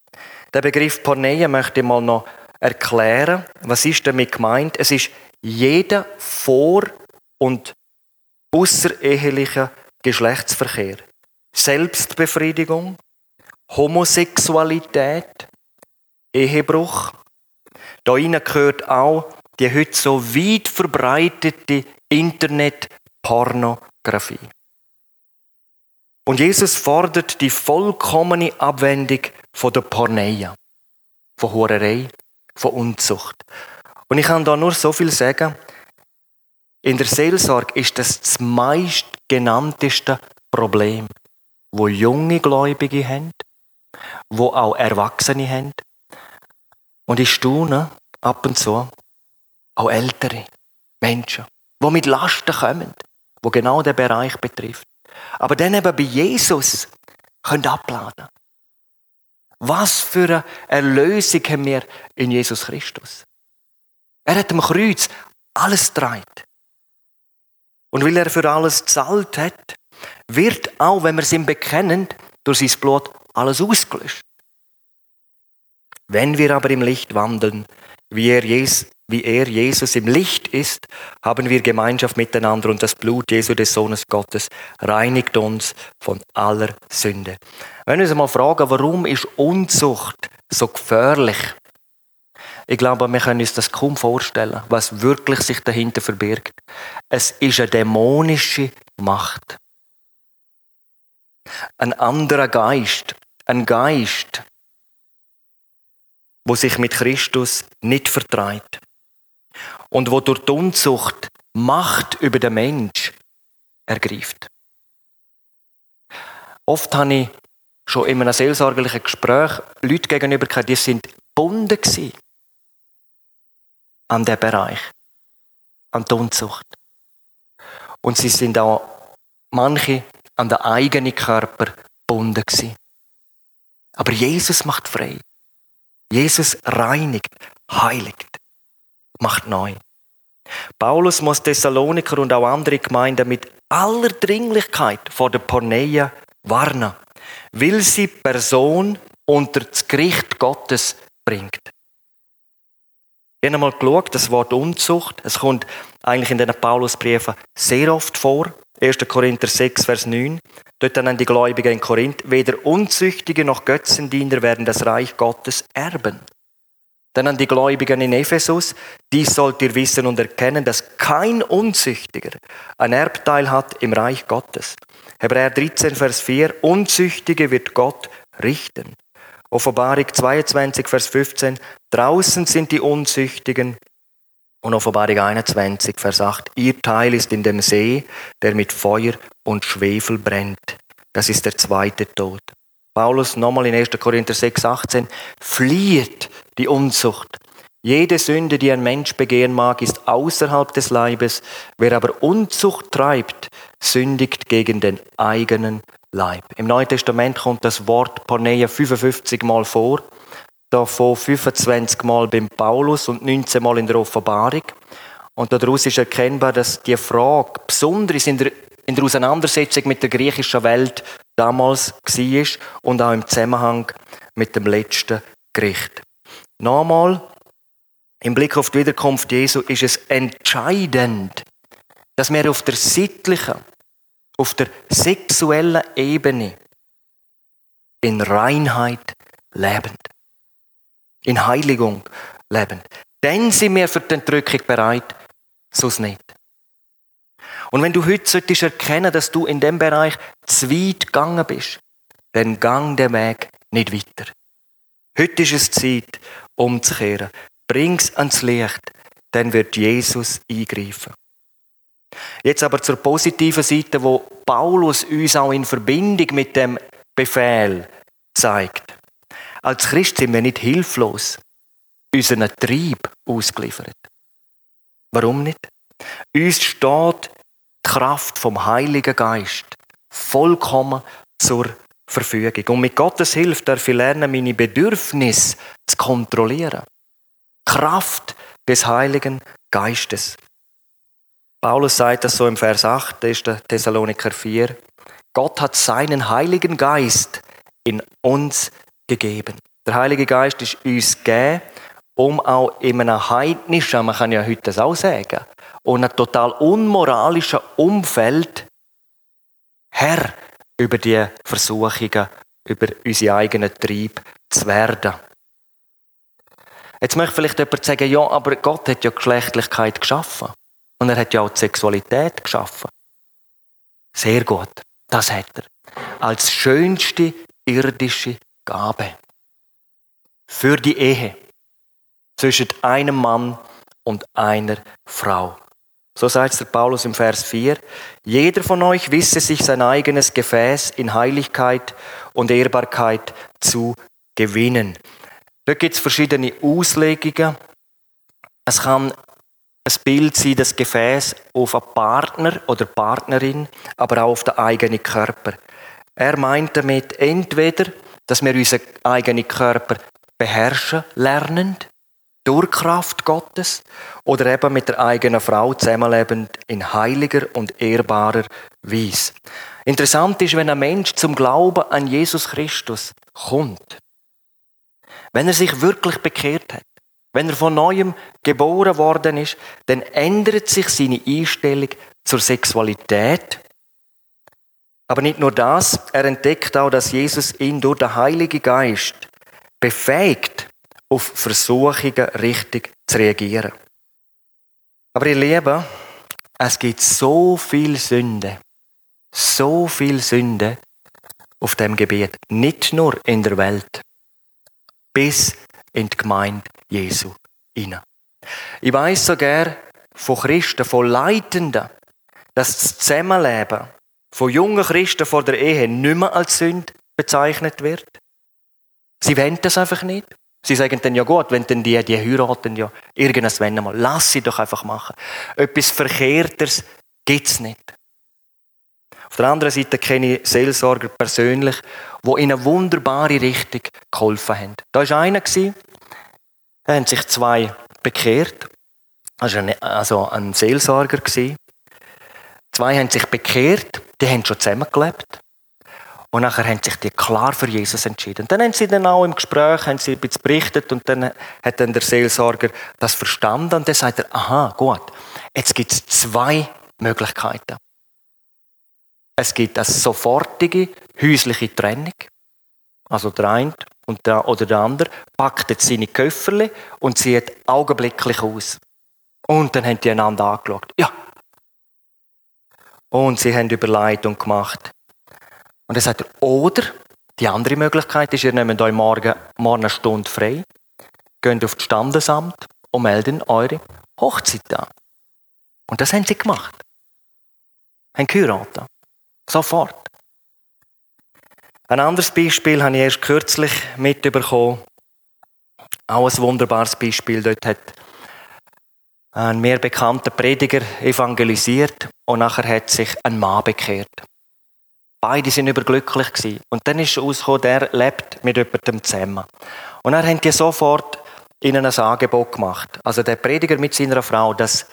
Der Begriff Porneia möchte ich mal noch erklären. Was ist damit gemeint? Es ist jeder vor- und außerehelicher Geschlechtsverkehr. Selbstbefriedigung, Homosexualität, Ehebruch. Da gehört auch die heute so weit verbreitete Internet-Pornografie. Und Jesus fordert die vollkommene Abwendung von der Porneia, von Hurerei, von Unzucht. Und ich kann da nur so viel sagen. In der Seelsorge ist das das meistgenannteste Problem, wo junge Gläubige haben, wo auch Erwachsene haben. Und ich staune ab und zu auch ältere Menschen, die mit Lasten kommen, wo genau der Bereich betrifft. Aber dann eben bei Jesus können abladen. Was für eine Erlösung haben wir in Jesus Christus? Er hat am Kreuz alles dreit. Und weil er für alles zahlt hat, wird auch, wenn wir es ihm bekennen, durch sein Blut alles ausgelöscht. Wenn wir aber im Licht wandeln, wie er, Jesus, wie er Jesus im Licht ist, haben wir Gemeinschaft miteinander und das Blut Jesu des Sohnes Gottes reinigt uns von aller Sünde. Wenn wir uns mal fragen, warum ist Unzucht so gefährlich? Ich glaube, wir können uns das kaum vorstellen, was wirklich sich dahinter verbirgt. Es ist eine dämonische Macht. Ein anderer Geist, ein Geist, wo sich mit Christus nicht vertreibt und wo durch die Unzucht Macht über den Mensch ergreift. Oft habe ich schon in einem seelsorgerlichen Gespräch Leute gegenüber gehabt, die sind gebunden an den Bereich, an die Unzucht. Und sie sind auch manche an den eigenen Körper gebunden gewesen. Aber Jesus macht frei. Jesus reinigt, heiligt, macht neu. Paulus muss Thessaloniker und auch andere Gemeinden mit aller Dringlichkeit vor der Porneia warnen, weil sie Person unter das Gericht Gottes bringt. Ich habe einmal geschaut, das Wort Unzucht, es kommt eigentlich in den Paulusbriefen sehr oft vor. 1. Korinther 6, Vers 9. Dort dann die Gläubigen in Korinth, weder Unzüchtige noch Götzendiener werden das Reich Gottes erben. Dann an die Gläubigen in Ephesus, dies sollt ihr wissen und erkennen, dass kein Unzüchtiger ein Erbteil hat im Reich Gottes. Hebräer 13, Vers 4, Unzüchtige wird Gott richten. Offenbarung 22, Vers 15, draußen sind die Unzüchtigen. Und Offenbarung 21, Vers 8, ihr Teil ist in dem See, der mit Feuer und Schwefel brennt. Das ist der zweite Tod. Paulus nochmal in 1. Korinther 6, 18, flieht die Unzucht. Jede Sünde, die ein Mensch begehen mag, ist außerhalb des Leibes. Wer aber Unzucht treibt, sündigt gegen den eigenen Leib. Im Neuen Testament kommt das Wort Porneia 55 Mal vor, davon 25 Mal beim Paulus und 19 Mal in der Offenbarung. Und daraus ist erkennbar, dass die Frage besonders in der, in der Auseinandersetzung mit der griechischen Welt damals war und auch im Zusammenhang mit dem letzten Gericht. Nochmal, im Blick auf die Wiederkunft Jesu ist es entscheidend, dass wir auf der sittlichen, auf der sexuellen Ebene in Reinheit leben. In Heiligung leben. Dann sind wir für die Entrückung bereit, sonst nicht. Und wenn du heute solltest erkennen, dass du in dem Bereich zu weit gegangen bist, dann gang den Weg nicht weiter. Heute ist es Zeit, umzukehren. Bring's ans Licht, dann wird Jesus eingreifen. Jetzt aber zur positiven Seite, wo Paulus uns auch in Verbindung mit dem Befehl zeigt. Als Christ sind wir nicht hilflos, unseren Trieb ausgeliefert. Warum nicht? Uns steht Kraft vom Heiligen Geist vollkommen zur Verfügung. Und mit Gottes Hilfe darf ich lernen, meine Bedürfnisse zu kontrollieren. Kraft des Heiligen Geistes. Paulus sagt das so im Vers 8, das ist der Thessaloniker 4. Gott hat seinen Heiligen Geist in uns gegeben. Der Heilige Geist ist uns gegeben, um auch in einem heidnischen, man kann ja heute das auch sagen, und einem total unmoralischen Umfeld Herr über die Versuchungen, über unsere eigenen Trieb zu werden. Jetzt möchte vielleicht jemand sagen, ja, aber Gott hat ja Geschlechtlichkeit geschaffen. Und er hat ja auch die Sexualität geschaffen. Sehr gut, das hat er. Als schönste irdische Gabe. Für die Ehe. Zwischen einem Mann und einer Frau. So sagt der Paulus im Vers 4. Jeder von euch wisse sich sein eigenes Gefäß in Heiligkeit und Ehrbarkeit zu gewinnen. Dort gibt es verschiedene Auslegungen. Es kann ein Bild sein, das Gefäß auf einen Partner oder Partnerin, aber auch auf den eigenen Körper. Er meint damit entweder, dass wir unseren eigenen Körper beherrschen lernen, durch Kraft Gottes oder eben mit der eigenen Frau zusammenlebend in heiliger und ehrbarer Weise. Interessant ist, wenn ein Mensch zum Glauben an Jesus Christus kommt, wenn er sich wirklich bekehrt hat, wenn er von neuem geboren worden ist, dann ändert sich seine Einstellung zur Sexualität. Aber nicht nur das, er entdeckt auch, dass Jesus ihn durch den Heiligen Geist befähigt, auf Versuchungen richtig zu reagieren. Aber ihr Lieben, es gibt so viel Sünde, so viel Sünde auf dem Gebiet, nicht nur in der Welt, bis in die Gemeinde Jesu hinein. Ich weiß sogar von Christen, von Leitenden, dass das Zusammenleben von jungen Christen vor der Ehe nicht mehr als Sünde bezeichnet wird. Sie wollen das einfach nicht. Sie sagen dann, ja gut, wenn denn die, die heiraten ja irgendwann mal, lass sie doch einfach machen. Etwas Verkehrtes gibt es nicht. Auf der anderen Seite kenne ich Seelsorger persönlich, die in eine wunderbare Richtung geholfen haben. Da war einer, Da haben sich zwei bekehrt. Also ein, also ein Seelsorger. Zwei haben sich bekehrt, die haben schon zusammengelebt. Und nachher haben sich die klar für Jesus entschieden. Und dann haben sie dann auch im Gespräch haben sie ein bisschen berichtet und dann hat dann der Seelsorger das verstanden und dann sagt er, aha, gut, jetzt gibt es zwei Möglichkeiten. Es gibt eine sofortige häusliche Trennung. Also der eine und der, oder der andere packt jetzt seine Köfferli und zieht augenblicklich aus. Und dann haben die einander angeschaut. Ja. Und sie haben Überleitung gemacht. Und dann sagt er, oder die andere Möglichkeit ist, ihr nehmt euch morgen, morgen eine Stunde frei, geht auf das Standesamt und meldet eure Hochzeit an. Und das haben sie gemacht. Haben geheiratet. Sofort. Ein anderes Beispiel habe ich erst kürzlich mitbekommen. Auch ein wunderbares Beispiel. Dort hat ein mehr bekannter Prediger evangelisiert und nachher hat sich ein Mann bekehrt. Beide sind überglücklich gewesen. Und dann ist herausgekommen, der lebt mit jemandem zusammen. Und dann haben die sofort ihnen ein Angebot gemacht. Also der Prediger mit seiner Frau, dass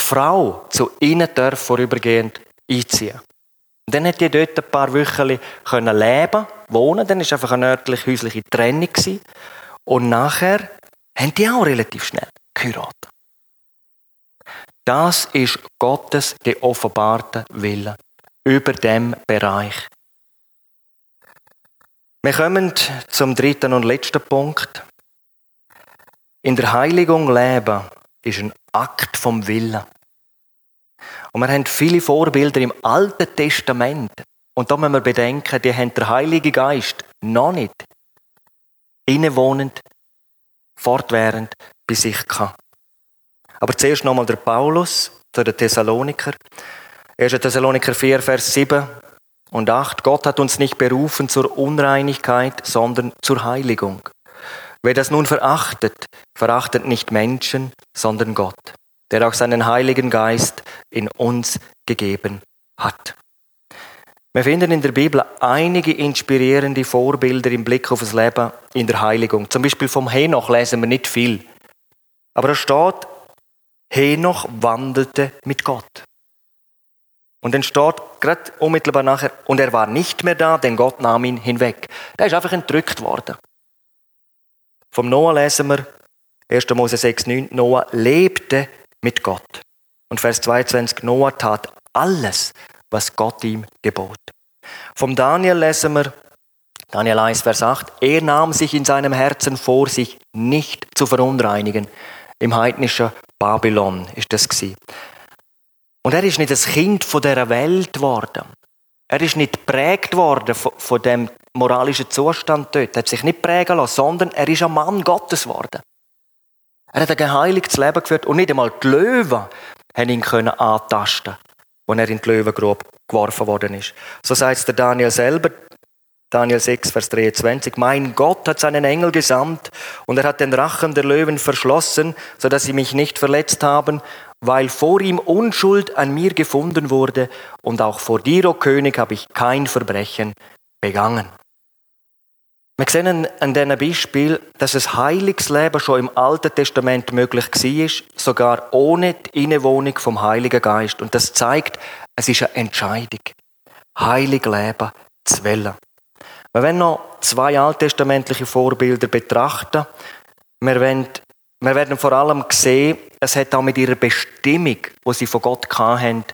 die Frau zu ihnen darf vorübergehend einziehen. Und dann hat die dort ein paar Wochen können leben, wohnen. Dann war einfach eine örtliche häusliche Trennung. Gewesen. Und nachher haben die auch relativ schnell geheiratet. Das ist Gottes geoffenbarte Wille über dem Bereich. Wir kommen zum dritten und letzten Punkt. In der Heiligung leben ist ein Akt vom Willen. Und wir haben viele Vorbilder im Alten Testament. Und da müssen wir bedenken, die haben der Heilige Geist noch nicht innewohnend, fortwährend bei sich gehabt. Aber zuerst nochmal der Paulus zu den Thessaloniker. 1. Thessaloniker 4, Vers 7 und 8. Gott hat uns nicht berufen zur Unreinigkeit, sondern zur Heiligung. Wer das nun verachtet, verachtet nicht Menschen, sondern Gott, der auch seinen Heiligen Geist in uns gegeben hat. Wir finden in der Bibel einige inspirierende Vorbilder im Blick auf das Leben in der Heiligung. Zum Beispiel vom Henoch lesen wir nicht viel. Aber da steht, Henoch wandelte mit Gott. Und dann steht gerade unmittelbar nachher, und er war nicht mehr da, denn Gott nahm ihn hinweg. Der ist einfach entrückt worden. Vom Noah lesen wir, 1. Mose 6, 9, Noah lebte mit Gott. Und Vers 22, Noah tat alles, was Gott ihm gebot. Vom Daniel lesen wir, Daniel 1, Vers 8, er nahm sich in seinem Herzen vor, sich nicht zu verunreinigen. Im heidnischen Babylon ist das gewesen. Und er ist nicht das Kind von dieser Welt geworden. Er ist nicht geprägt worden von, von dem moralischen Zustand dort. Er hat sich nicht prägen lassen, sondern er ist ein Mann Gottes geworden. Er hat ein geheiligtes Leben geführt und nicht einmal die Löwen haben ihn können antasten, als er in die Löwengrube geworfen worden ist. So sagt es der Daniel selber, Daniel 6, Vers 23. Mein Gott hat seinen Engel gesandt und er hat den Rachen der Löwen verschlossen, sodass sie mich nicht verletzt haben weil vor ihm Unschuld an mir gefunden wurde und auch vor dir, o König, habe ich kein Verbrechen begangen. Wir sehen an diesem Beispiel, dass das Heilungsleben schon im Alten Testament möglich war, sogar ohne die Innewohnung vom Heiligen Geist. Und das zeigt, es ist eine Entscheidung, heilig leben zu wollen. Wir werden noch zwei alttestamentliche Vorbilder betrachten. Wir werden wir werden vor allem sehen, es hat auch mit ihrer Bestimmung, die sie von Gott hatten,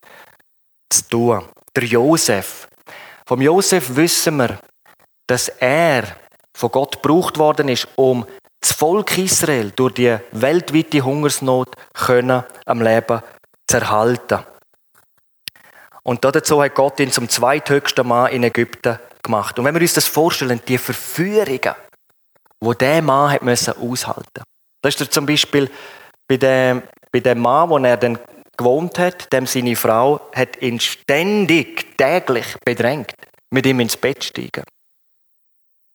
zu tun. Der Josef. Vom Josef wissen wir, dass er von Gott gebraucht worden ist, um das Volk Israel durch die weltweite Hungersnot können, am Leben zu erhalten. Und dazu hat Gott ihn zum zweithöchsten Mann in Ägypten gemacht. Und wenn wir uns das vorstellen, die Verführungen, wo der Mann hat müssen aushalten das ist zum Beispiel bei dem, bei dem Mann, wo er dann gewohnt hat, dem seine Frau hat ihn ständig, täglich bedrängt, mit ihm ins Bett steigen.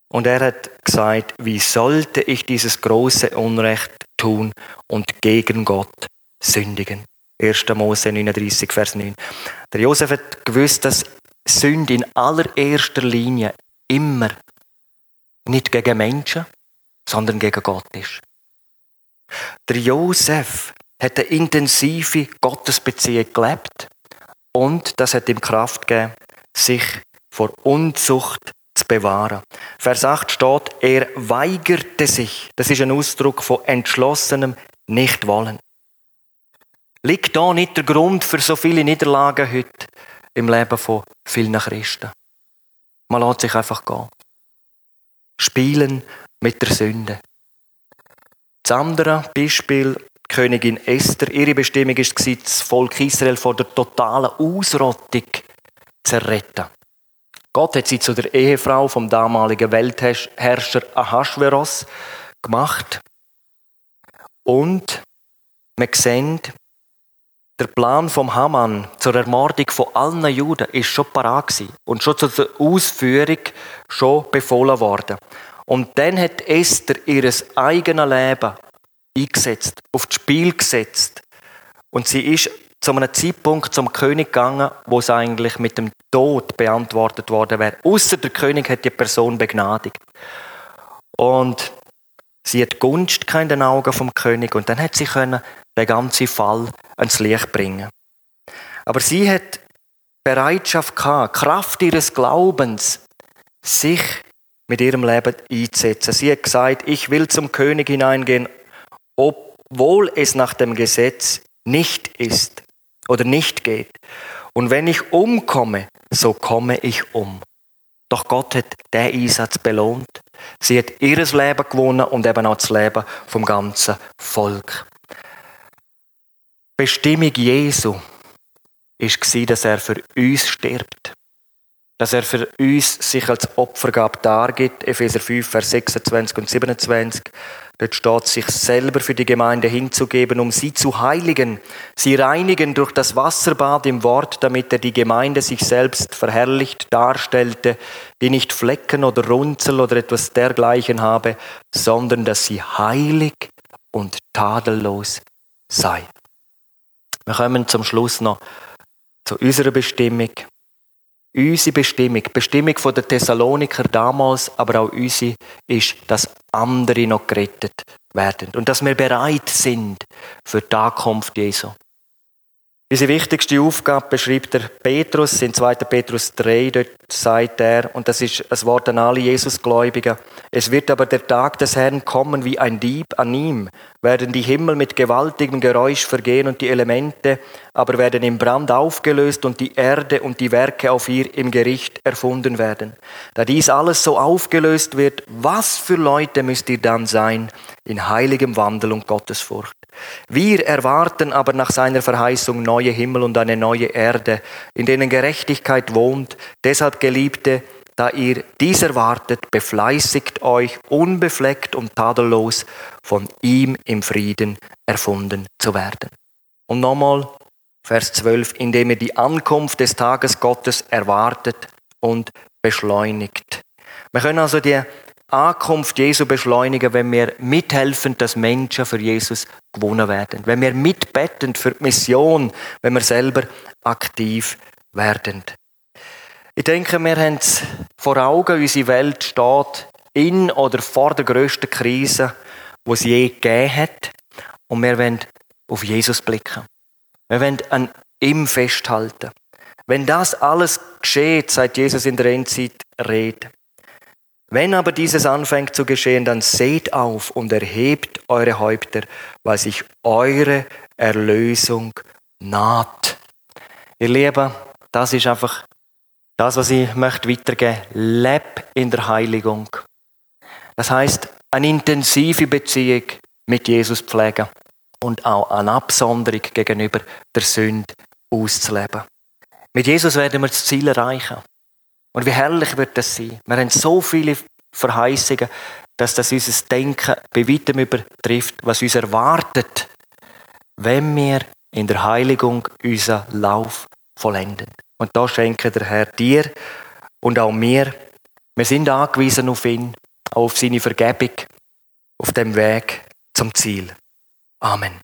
Und er hat gesagt, wie sollte ich dieses große Unrecht tun und gegen Gott sündigen? 1. Mose 39, Vers 9. Der Josef hat gewusst, dass Sünde in allererster Linie immer nicht gegen Menschen, sondern gegen Gott ist. Der Josef hat eine intensive Gottesbeziehung gelebt und das hat ihm Kraft gegeben, sich vor Unzucht zu bewahren. Vers 8 steht, er weigerte sich. Das ist ein Ausdruck von entschlossenem Nichtwollen. Liegt da nicht der Grund für so viele Niederlagen heute im Leben von vielen Christen? Man lässt sich einfach gehen. Spielen mit der Sünde. Das andere Beispiel, Königin Esther, ihre Bestimmung war das Volk Israel vor der totalen Ausrottung zu retten. Gott hat sie zu der Ehefrau vom damaligen Weltherrscher Ahasveros gemacht. Und wir sehen, der Plan vom Haman zur Ermordung von allen Juden ist schon parat und schon zur Ausführung schon befohlen worden. Und dann hat Esther ihr eigenes Leben eingesetzt, aufs Spiel gesetzt. Und sie ist zu einem Zeitpunkt zum König gegangen, wo es eigentlich mit dem Tod beantwortet worden wäre. Außer der König hat die Person begnadigt. Und sie hat Gunst in den Augen vom König und dann hat sie können den ganzen Fall ans Licht bringen. Aber sie hat Bereitschaft gehabt, Kraft ihres Glaubens, sich mit ihrem Leben einzusetzen. Sie hat gesagt, ich will zum König hineingehen, obwohl es nach dem Gesetz nicht ist oder nicht geht. Und wenn ich umkomme, so komme ich um. Doch Gott hat den Einsatz belohnt. Sie hat ihr Leben gewonnen und eben auch das Leben vom ganzen Volk. Bestimmung Jesu war, dass er für uns stirbt. Dass er für uns sich als Opfergabe dargibt. Epheser 5, Vers 26 und 27. Dort steht, sich selber für die Gemeinde hinzugeben, um sie zu heiligen, sie reinigen durch das Wasserbad im Wort, damit er die Gemeinde sich selbst verherrlicht darstellte, die nicht Flecken oder Runzel oder etwas dergleichen habe, sondern dass sie heilig und tadellos sei. Wir kommen zum Schluss noch zu unserer Bestimmung. Unsere Bestimmung, Bestimmung der Thessaloniker damals, aber auch unsere, ist, dass andere noch gerettet werden und dass wir bereit sind für die Ankunft Jesu. Unsere wichtigste Aufgabe beschreibt der Petrus in 2. Petrus 3, dort sagt er, und das ist ein Wort an alle Jesusgläubigen, es wird aber der Tag des Herrn kommen wie ein Dieb an ihm, werden die Himmel mit gewaltigem Geräusch vergehen und die Elemente aber werden im Brand aufgelöst und die Erde und die Werke auf ihr im Gericht erfunden werden. Da dies alles so aufgelöst wird, was für Leute müsst ihr dann sein in heiligem Wandel und Gottesfurcht? Wir erwarten aber nach seiner Verheißung neue Himmel und eine neue Erde, in denen Gerechtigkeit wohnt. Deshalb, Geliebte, da ihr dies erwartet, befleißigt euch, unbefleckt und tadellos von ihm im Frieden erfunden zu werden. Und nochmal Vers 12, indem ihr die Ankunft des Tages Gottes erwartet und beschleunigt. Wir können also die Ankunft Jesu beschleunigen, wenn wir mithelfen, dass Menschen für Jesus gewonnen werden. Wenn wir mitbetten für die Mission, wenn wir selber aktiv werden. Ich denke, wir haben es vor Augen, unsere Welt steht in oder vor der grössten Krise, die es je gegeben hat. Und wir wollen auf Jesus blicken. Wir wollen an ihm festhalten. Wenn das alles geschieht, seit Jesus in der Endzeit redet, wenn aber dieses anfängt zu geschehen, dann seht auf und erhebt eure Häupter, weil sich eure Erlösung naht. Ihr Lieben, das ist einfach das, was ich möchte weitergeben. Leb in der Heiligung. Das heißt, eine intensive Beziehung mit Jesus pflegen und auch eine Absonderung gegenüber der Sünde auszuleben. Mit Jesus werden wir das Ziel erreichen. Und wie herrlich wird das sein? Wir haben so viele Verheißungen, dass das unser Denken bei weitem übertrifft, was uns erwartet, wenn wir in der Heiligung unseren Lauf vollenden. Und da schenke der Herr dir und auch mir. Wir sind angewiesen auf ihn, auf seine Vergebung, auf dem Weg zum Ziel. Amen.